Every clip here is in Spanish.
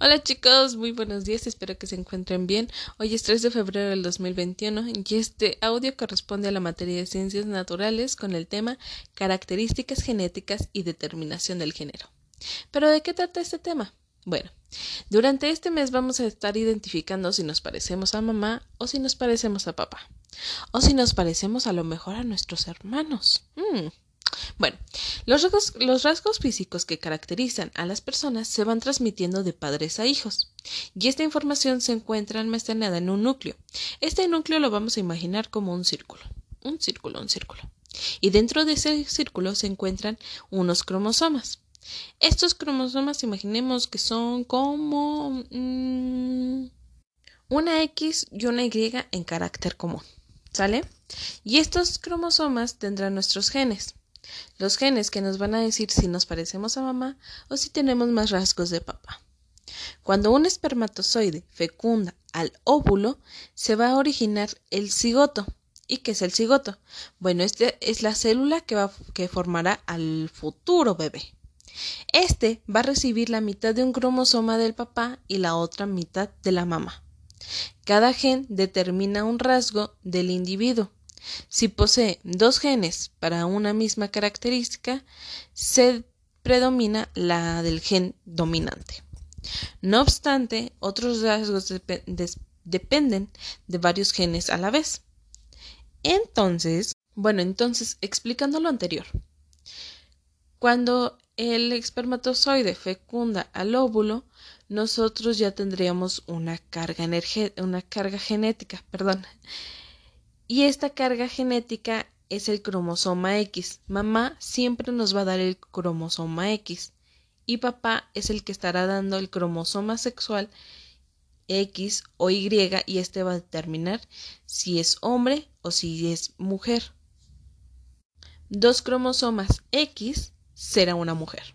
Hola chicos, muy buenos días, espero que se encuentren bien. Hoy es 3 de febrero del 2021 y este audio corresponde a la materia de ciencias naturales con el tema características genéticas y determinación del género. ¿Pero de qué trata este tema? Bueno, durante este mes vamos a estar identificando si nos parecemos a mamá o si nos parecemos a papá. O si nos parecemos a lo mejor a nuestros hermanos. Mm. Bueno, los rasgos, físicos que caracterizan a las personas se van transmitiendo de padres a hijos, y esta información se encuentra almacenada en un núcleo. Este núcleo lo vamos a imaginar como un círculo, un círculo, un círculo. Y dentro de ese círculo se encuentran unos cromosomas. Estos cromosomas imaginemos que son como mm, una X y una Y en carácter común. ¿Sale? Y estos cromosomas tendrán nuestros genes. Los genes que nos van a decir si nos parecemos a mamá o si tenemos más rasgos de papá. Cuando un espermatozoide fecunda al óvulo, se va a originar el cigoto. ¿Y qué es el cigoto? Bueno, este es la célula que, va, que formará al futuro bebé. Este va a recibir la mitad de un cromosoma del papá y la otra mitad de la mamá. Cada gen determina un rasgo del individuo. Si posee dos genes para una misma característica, se predomina la del gen dominante. No obstante, otros rasgos dependen de varios genes a la vez. Entonces, bueno, entonces, explicando lo anterior, cuando el espermatozoide fecunda al óvulo, nosotros ya tendríamos una carga, una carga genética, perdón, y esta carga genética es el cromosoma X. Mamá siempre nos va a dar el cromosoma X y papá es el que estará dando el cromosoma sexual X o Y y este va a determinar si es hombre o si es mujer. Dos cromosomas X será una mujer.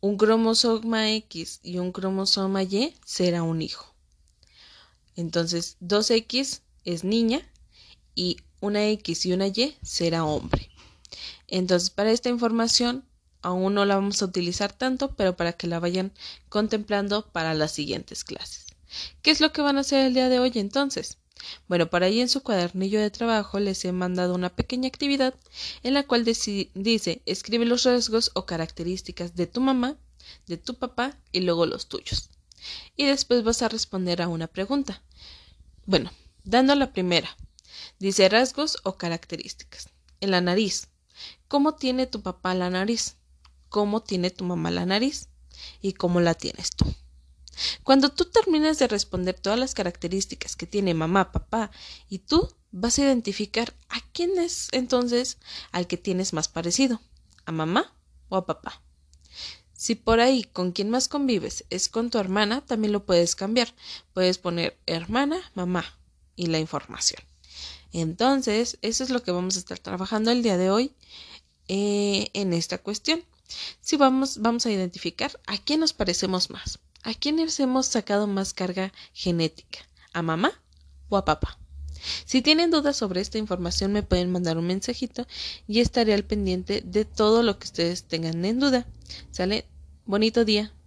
Un cromosoma X y un cromosoma Y será un hijo. Entonces, 2X es niña y una X y una Y será hombre. Entonces, para esta información aún no la vamos a utilizar tanto, pero para que la vayan contemplando para las siguientes clases. ¿Qué es lo que van a hacer el día de hoy entonces? Bueno, para ahí en su cuadernillo de trabajo les he mandado una pequeña actividad en la cual dice escribe los rasgos o características de tu mamá, de tu papá y luego los tuyos. Y después vas a responder a una pregunta. Bueno, dando la primera, Dice rasgos o características. En la nariz. ¿Cómo tiene tu papá la nariz? ¿Cómo tiene tu mamá la nariz? ¿Y cómo la tienes tú? Cuando tú terminas de responder todas las características que tiene mamá, papá y tú, vas a identificar a quién es entonces al que tienes más parecido, a mamá o a papá. Si por ahí con quien más convives es con tu hermana, también lo puedes cambiar. Puedes poner hermana, mamá y la información. Entonces, eso es lo que vamos a estar trabajando el día de hoy eh, en esta cuestión. Si vamos, vamos a identificar a quién nos parecemos más, a quiénes hemos sacado más carga genética, a mamá o a papá. Si tienen dudas sobre esta información me pueden mandar un mensajito y estaré al pendiente de todo lo que ustedes tengan en duda. ¿Sale? Bonito día.